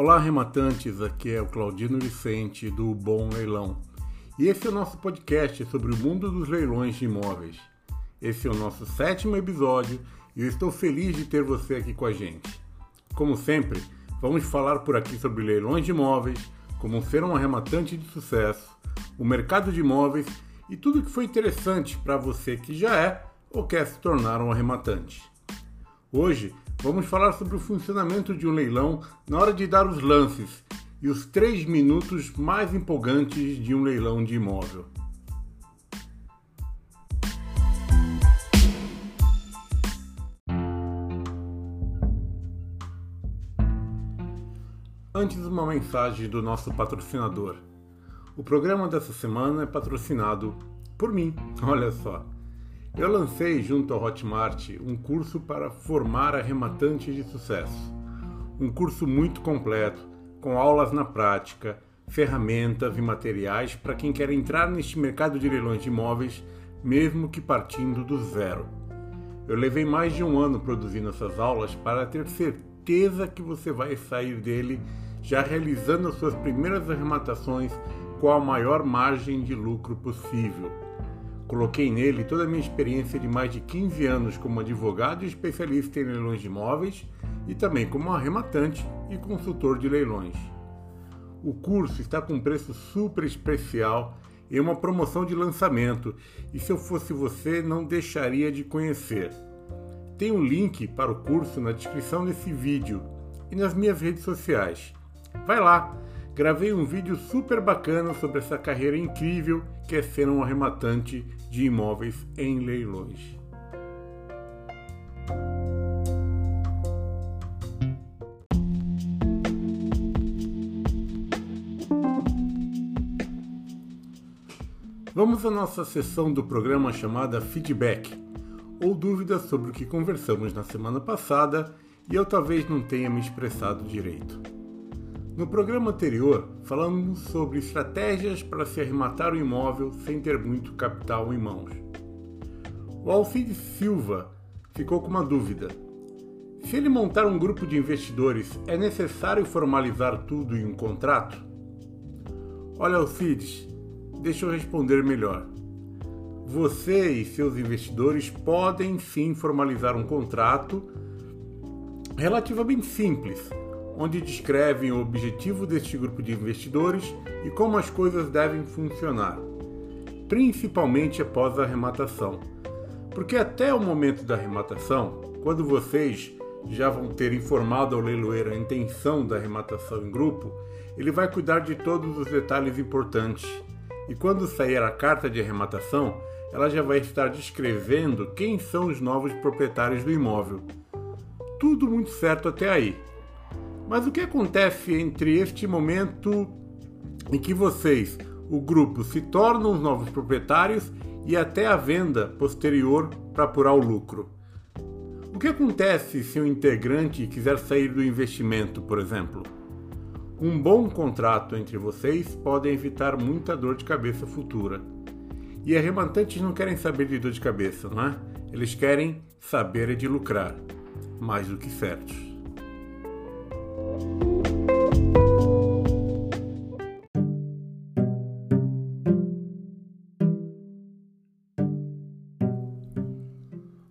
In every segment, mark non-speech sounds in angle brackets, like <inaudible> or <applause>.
Olá, arrematantes, aqui é o Claudino Vicente do Bom Leilão. E esse é o nosso podcast sobre o mundo dos leilões de imóveis. Esse é o nosso sétimo episódio e eu estou feliz de ter você aqui com a gente. Como sempre, vamos falar por aqui sobre leilões de imóveis, como ser um arrematante de sucesso, o mercado de imóveis e tudo que foi interessante para você que já é ou quer se tornar um arrematante. Hoje vamos falar sobre o funcionamento de um leilão na hora de dar os lances e os três minutos mais empolgantes de um leilão de imóvel. Antes, uma mensagem do nosso patrocinador. O programa dessa semana é patrocinado por mim, <laughs> olha só. Eu lancei junto ao Hotmart um curso para formar arrematantes de sucesso. Um curso muito completo, com aulas na prática, ferramentas e materiais para quem quer entrar neste mercado de leilões de imóveis, mesmo que partindo do zero. Eu levei mais de um ano produzindo essas aulas para ter certeza que você vai sair dele já realizando as suas primeiras arrematações com a maior margem de lucro possível. Coloquei nele toda a minha experiência de mais de 15 anos como advogado e especialista em leilões de imóveis e também como arrematante e consultor de leilões. O curso está com um preço super especial e uma promoção de lançamento, e se eu fosse você, não deixaria de conhecer. Tem um link para o curso na descrição desse vídeo e nas minhas redes sociais. Vai lá! Gravei um vídeo super bacana sobre essa carreira incrível que é ser um arrematante de imóveis em leilões. Vamos à nossa sessão do programa chamada Feedback, ou dúvidas sobre o que conversamos na semana passada e eu talvez não tenha me expressado direito. No programa anterior, falamos sobre estratégias para se arrematar o imóvel sem ter muito capital em mãos. O Alcide Silva ficou com uma dúvida. Se ele montar um grupo de investidores, é necessário formalizar tudo em um contrato? Olha, Alcides, deixa eu responder melhor. Você e seus investidores podem sim formalizar um contrato relativamente simples onde descrevem o objetivo deste grupo de investidores e como as coisas devem funcionar, principalmente após a arrematação. Porque até o momento da arrematação, quando vocês já vão ter informado ao leiloeiro a intenção da arrematação em grupo, ele vai cuidar de todos os detalhes importantes. E quando sair a carta de arrematação, ela já vai estar descrevendo quem são os novos proprietários do imóvel. Tudo muito certo até aí. Mas o que acontece entre este momento em que vocês, o grupo, se tornam os novos proprietários e até a venda posterior para apurar o lucro? O que acontece se um integrante quiser sair do investimento, por exemplo? Um bom contrato entre vocês pode evitar muita dor de cabeça futura. E arrematantes não querem saber de dor de cabeça, não é? Eles querem saber de lucrar, mais do que certos.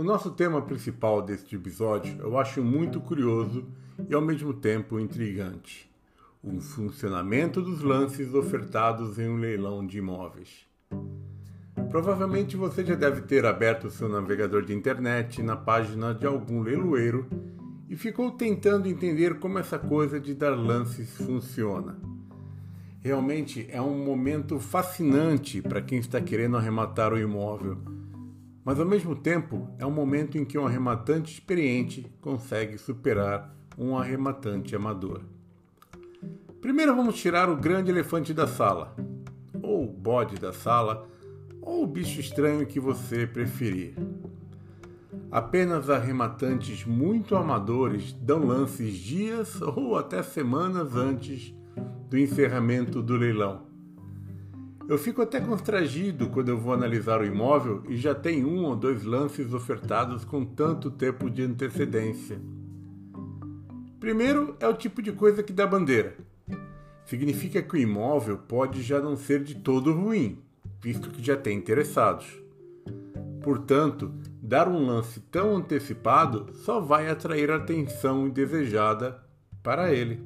O nosso tema principal deste episódio eu acho muito curioso e ao mesmo tempo intrigante: o funcionamento dos lances ofertados em um leilão de imóveis. Provavelmente você já deve ter aberto o seu navegador de internet na página de algum leiloeiro e ficou tentando entender como essa coisa de dar lances funciona. Realmente é um momento fascinante para quem está querendo arrematar o imóvel, mas ao mesmo tempo é um momento em que um arrematante experiente consegue superar um arrematante amador. Primeiro vamos tirar o grande elefante da sala, ou o bode da sala, ou o bicho estranho que você preferir. Apenas arrematantes muito amadores dão lances dias ou até semanas antes do encerramento do leilão. Eu fico até constrangido quando eu vou analisar o imóvel e já tem um ou dois lances ofertados com tanto tempo de antecedência. Primeiro é o tipo de coisa que dá bandeira. Significa que o imóvel pode já não ser de todo ruim, visto que já tem interessados. Portanto, dar um lance tão antecipado só vai atrair a atenção indesejada para ele.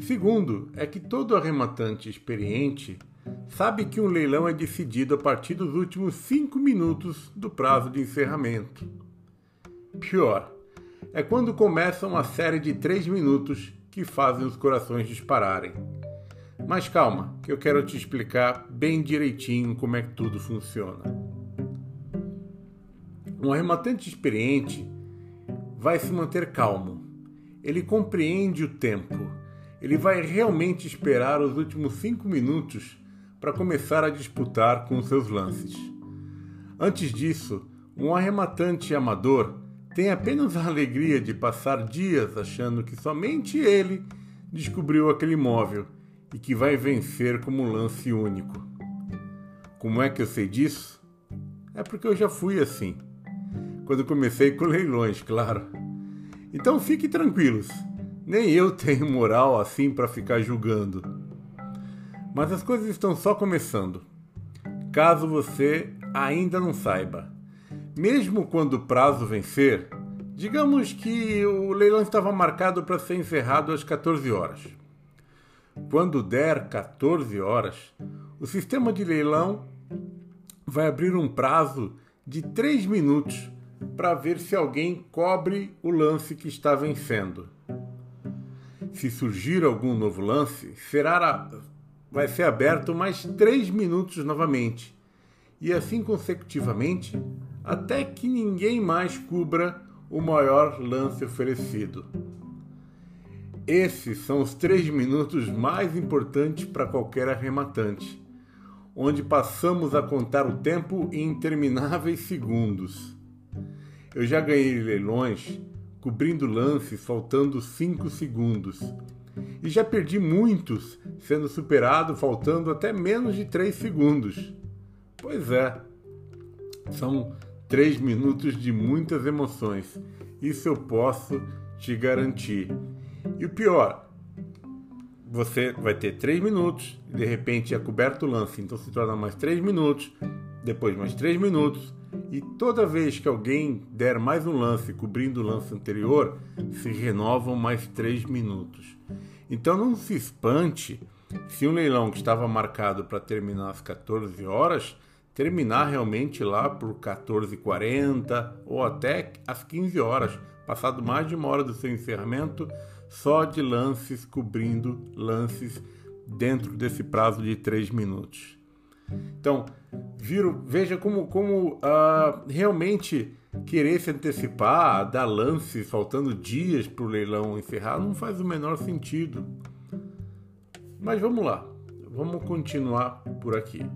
Segundo, é que todo arrematante experiente sabe que um leilão é decidido a partir dos últimos cinco minutos do prazo de encerramento. Pior, é quando começa uma série de três minutos que fazem os corações dispararem. Mas calma, que eu quero te explicar bem direitinho como é que tudo funciona. Um arrematante experiente vai se manter calmo. Ele compreende o tempo. Ele vai realmente esperar os últimos cinco minutos para começar a disputar com seus lances. Antes disso, um arrematante amador tem apenas a alegria de passar dias achando que somente ele descobriu aquele móvel e que vai vencer como lance único. Como é que eu sei disso? É porque eu já fui assim. Quando comecei com leilões, claro. Então fiquem tranquilos, nem eu tenho moral assim para ficar julgando. Mas as coisas estão só começando. Caso você ainda não saiba, mesmo quando o prazo vencer, digamos que o leilão estava marcado para ser encerrado às 14 horas. Quando der 14 horas, o sistema de leilão vai abrir um prazo de 3 minutos para ver se alguém cobre o lance que está vencendo. Se surgir algum novo lance, será vai ser aberto mais três minutos novamente, e assim consecutivamente, até que ninguém mais cubra o maior lance oferecido. Esses são os três minutos mais importantes para qualquer arrematante, onde passamos a contar o tempo em intermináveis segundos. Eu já ganhei leilões cobrindo lances faltando cinco segundos e já perdi muitos, sendo superado faltando até menos de 3 segundos. Pois é, são 3 minutos de muitas emoções. Isso eu posso te garantir. E o pior, você vai ter 3 minutos, de repente é coberto o lance, então se torna mais 3 minutos, depois mais 3 minutos, e toda vez que alguém der mais um lance cobrindo o lance anterior, se renovam mais 3 minutos. Então não se espante se um leilão que estava marcado para terminar às 14 horas terminar realmente lá por 14h40 ou até às 15 horas, passado mais de uma hora do seu encerramento, só de lances cobrindo lances dentro desse prazo de 3 minutos. Então, viro, veja como, como uh, realmente querer se antecipar, dar lance faltando dias para o leilão encerrar, não faz o menor sentido. Mas vamos lá, vamos continuar por aqui.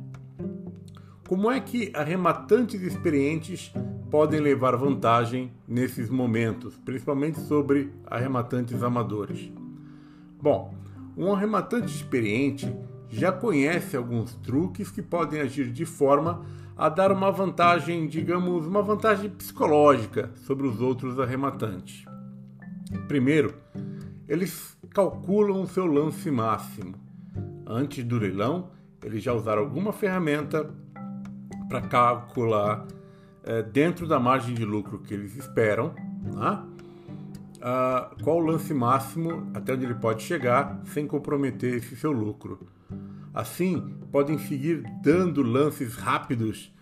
Como é que arrematantes experientes podem levar vantagem nesses momentos, principalmente sobre arrematantes amadores? Bom, um arrematante experiente já conhece alguns truques que podem agir de forma a dar uma vantagem, digamos, uma vantagem psicológica sobre os outros arrematantes. Primeiro, eles calculam o seu lance máximo. Antes do leilão, eles já usaram alguma ferramenta para calcular é, dentro da margem de lucro que eles esperam, né? ah, qual o lance máximo até onde ele pode chegar sem comprometer esse seu lucro. Assim, podem seguir dando lances rápidos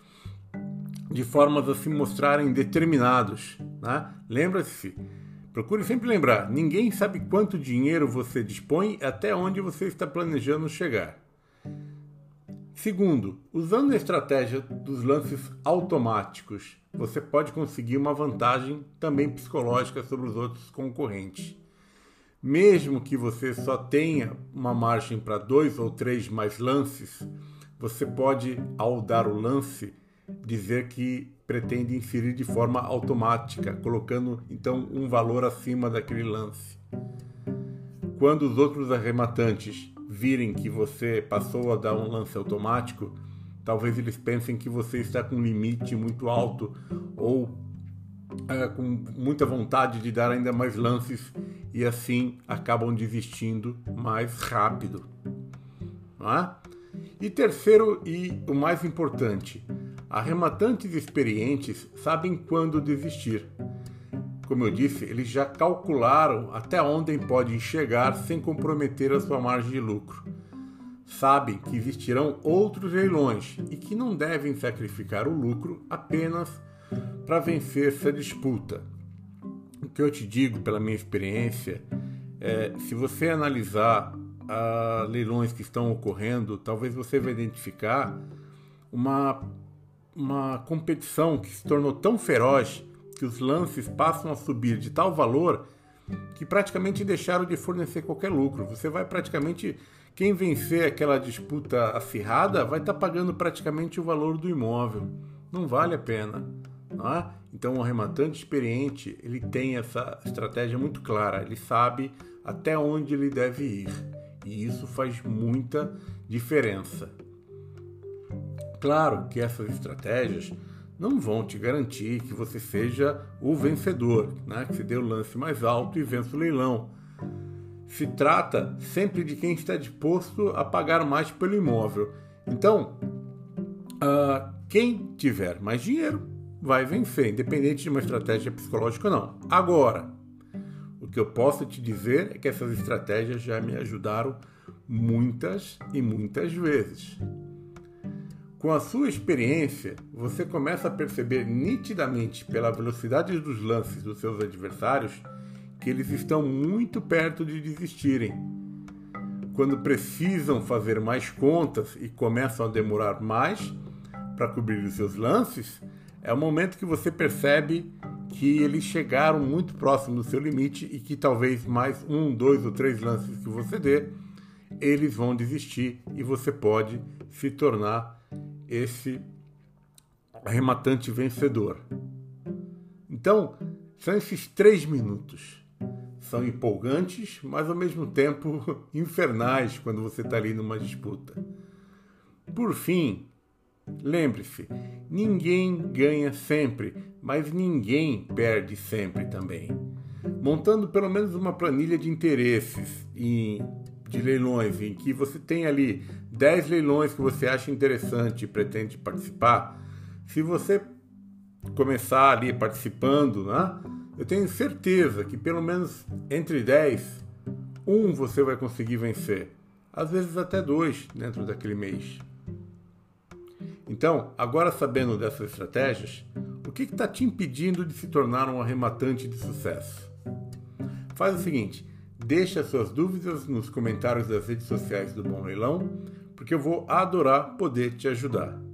de formas a se mostrarem determinados. Né? Lembra-se, procure sempre lembrar: ninguém sabe quanto dinheiro você dispõe até onde você está planejando chegar. Segundo, usando a estratégia dos lances automáticos, você pode conseguir uma vantagem também psicológica sobre os outros concorrentes mesmo que você só tenha uma margem para dois ou três mais lances, você pode, ao dar o lance, dizer que pretende inserir de forma automática, colocando então um valor acima daquele lance. Quando os outros arrematantes virem que você passou a dar um lance automático, talvez eles pensem que você está com um limite muito alto ou é, com muita vontade de dar ainda mais lances e assim acabam desistindo mais rápido. É? E terceiro e o mais importante, arrematantes experientes sabem quando desistir. Como eu disse, eles já calcularam até onde podem chegar sem comprometer a sua margem de lucro. Sabem que existirão outros leilões e que não devem sacrificar o lucro apenas para vencer essa disputa. O que eu te digo pela minha experiência é, se você analisar a leilões que estão ocorrendo, talvez você vai identificar uma, uma competição que se tornou tão feroz que os lances passam a subir de tal valor que praticamente deixaram de fornecer qualquer lucro. Você vai praticamente. Quem vencer aquela disputa acirrada vai estar tá pagando praticamente o valor do imóvel. Não vale a pena. Não é? Então, o arrematante experiente ele tem essa estratégia muito clara. Ele sabe até onde ele deve ir. E isso faz muita diferença. Claro que essas estratégias não vão te garantir que você seja o vencedor, né? que você dê o lance mais alto e vença o leilão. Se trata sempre de quem está disposto a pagar mais pelo imóvel. Então, uh, quem tiver mais dinheiro vai vencer, independente de uma estratégia psicológica ou não. Agora, o que eu posso te dizer é que essas estratégias já me ajudaram muitas e muitas vezes. Com a sua experiência, você começa a perceber nitidamente pela velocidade dos lances dos seus adversários que eles estão muito perto de desistirem. Quando precisam fazer mais contas e começam a demorar mais para cobrir os seus lances, é o momento que você percebe que eles chegaram muito próximo do seu limite e que talvez mais um, dois ou três lances que você dê, eles vão desistir e você pode se tornar esse arrematante vencedor. Então, são esses três minutos. São empolgantes, mas ao mesmo tempo <laughs> infernais quando você está ali numa disputa. Por fim, lembre-se: ninguém ganha sempre, mas ninguém perde sempre também. Montando pelo menos uma planilha de interesses e de leilões em que você tem ali 10 leilões que você acha interessante e pretende participar, se você começar ali participando, né, eu tenho certeza que pelo menos entre 10, um você vai conseguir vencer. Às vezes até dois dentro daquele mês. Então, agora sabendo dessas estratégias, o que está te impedindo de se tornar um arrematante de sucesso? Faz o seguinte, deixe as suas dúvidas nos comentários das redes sociais do Bom Leilão porque eu vou adorar poder te ajudar.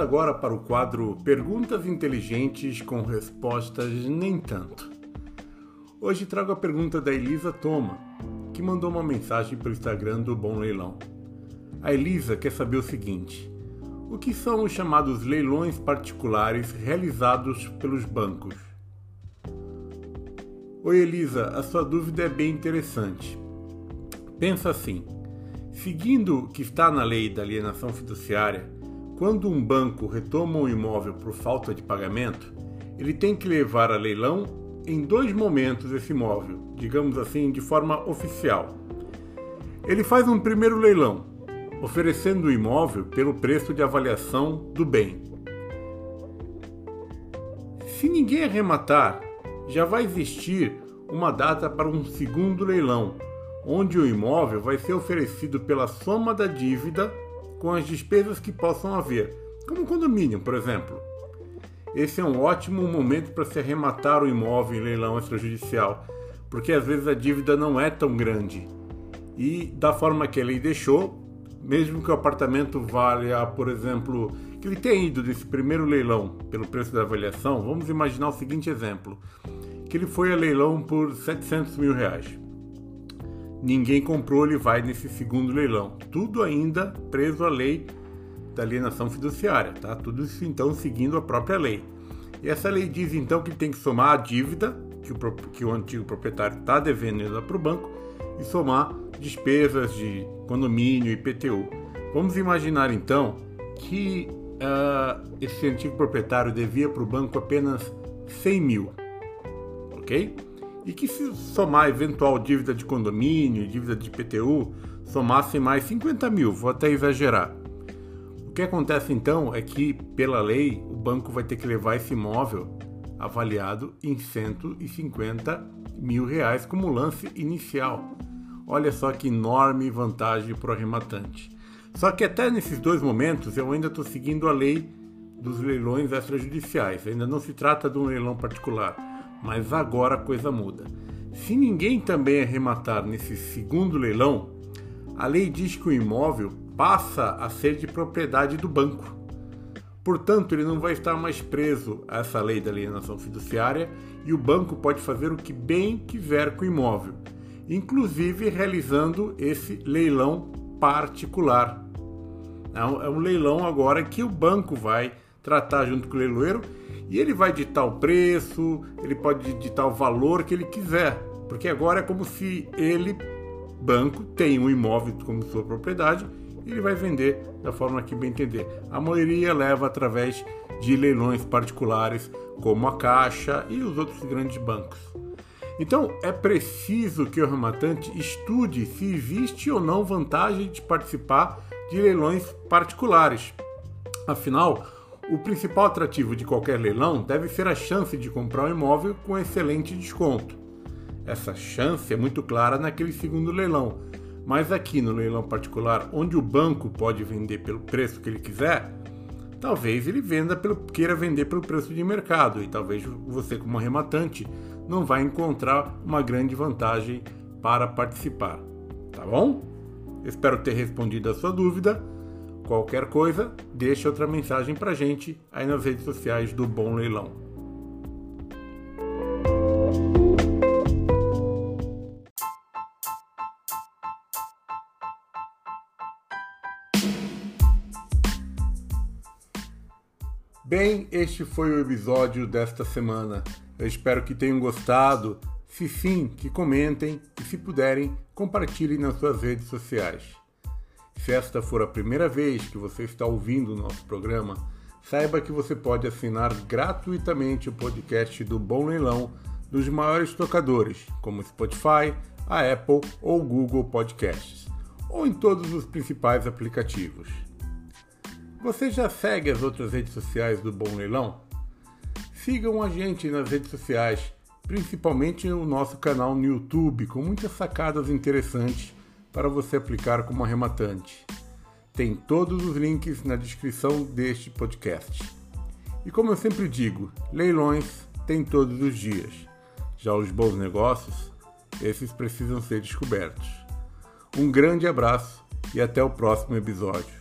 Agora para o quadro Perguntas Inteligentes com Respostas Nem Tanto. Hoje trago a pergunta da Elisa Toma, que mandou uma mensagem pelo Instagram do Bom Leilão. A Elisa quer saber o seguinte: o que são os chamados leilões particulares realizados pelos bancos? Oi Elisa, a sua dúvida é bem interessante. Pensa assim: seguindo o que está na lei da alienação fiduciária, quando um banco retoma um imóvel por falta de pagamento, ele tem que levar a leilão em dois momentos esse imóvel, digamos assim, de forma oficial. Ele faz um primeiro leilão, oferecendo o imóvel pelo preço de avaliação do bem. Se ninguém arrematar, já vai existir uma data para um segundo leilão, onde o imóvel vai ser oferecido pela soma da dívida com as despesas que possam haver, como um condomínio, por exemplo. Esse é um ótimo momento para se arrematar o imóvel em leilão extrajudicial, porque às vezes a dívida não é tão grande. E da forma que a lei deixou, mesmo que o apartamento valha, por exemplo, que ele tenha ido desse primeiro leilão pelo preço da avaliação, vamos imaginar o seguinte exemplo, que ele foi a leilão por 700 mil reais. Ninguém comprou, ele vai nesse segundo leilão. Tudo ainda preso à lei da alienação fiduciária, tá? Tudo isso então seguindo a própria lei. E essa lei diz então que tem que somar a dívida que o, que o antigo proprietário está devendo para o banco e somar despesas de condomínio e IPTU. Vamos imaginar então que uh, esse antigo proprietário devia para o banco apenas 100 mil, ok? E que se somar eventual dívida de condomínio, dívida de IPTU, somasse mais 50 mil, vou até exagerar. O que acontece então é que, pela lei, o banco vai ter que levar esse imóvel avaliado em 150 mil reais como lance inicial. Olha só que enorme vantagem para o arrematante. Só que até nesses dois momentos eu ainda estou seguindo a lei dos leilões extrajudiciais. Ainda não se trata de um leilão particular, mas agora a coisa muda. Se ninguém também arrematar nesse segundo leilão, a lei diz que o imóvel passa a ser de propriedade do banco. Portanto, ele não vai estar mais preso a essa lei da alienação fiduciária e o banco pode fazer o que bem quiser com o imóvel, inclusive realizando esse leilão particular. É um é leilão agora que o banco vai tratar junto com o leiloeiro e ele vai ditar o preço, ele pode ditar o valor que ele quiser, porque agora é como se ele banco tem um imóvel como sua propriedade e ele vai vender da forma que bem entender. A maioria leva através de leilões particulares, como a Caixa e os outros grandes bancos. Então, é preciso que o rematante estude se existe ou não vantagem de participar de leilões particulares. Afinal, o principal atrativo de qualquer leilão deve ser a chance de comprar um imóvel com excelente desconto. Essa chance é muito clara naquele segundo leilão, mas aqui no leilão particular, onde o banco pode vender pelo preço que ele quiser, talvez ele venda pelo, queira vender pelo preço de mercado e talvez você, como arrematante, não vai encontrar uma grande vantagem para participar. Tá bom? Espero ter respondido a sua dúvida. Qualquer coisa, deixe outra mensagem para gente aí nas redes sociais do Bom Leilão. Bem, este foi o episódio desta semana. Eu espero que tenham gostado. Se sim, que comentem e, se puderem, compartilhem nas suas redes sociais. Se esta for a primeira vez que você está ouvindo o nosso programa, saiba que você pode assinar gratuitamente o podcast do Bom Leilão dos maiores tocadores, como Spotify, a Apple ou Google Podcasts, ou em todos os principais aplicativos. Você já segue as outras redes sociais do Bom Leilão? Sigam a gente nas redes sociais, principalmente o nosso canal no YouTube, com muitas sacadas interessantes para você aplicar como arrematante. Tem todos os links na descrição deste podcast. E como eu sempre digo, leilões tem todos os dias. Já os bons negócios, esses precisam ser descobertos. Um grande abraço e até o próximo episódio.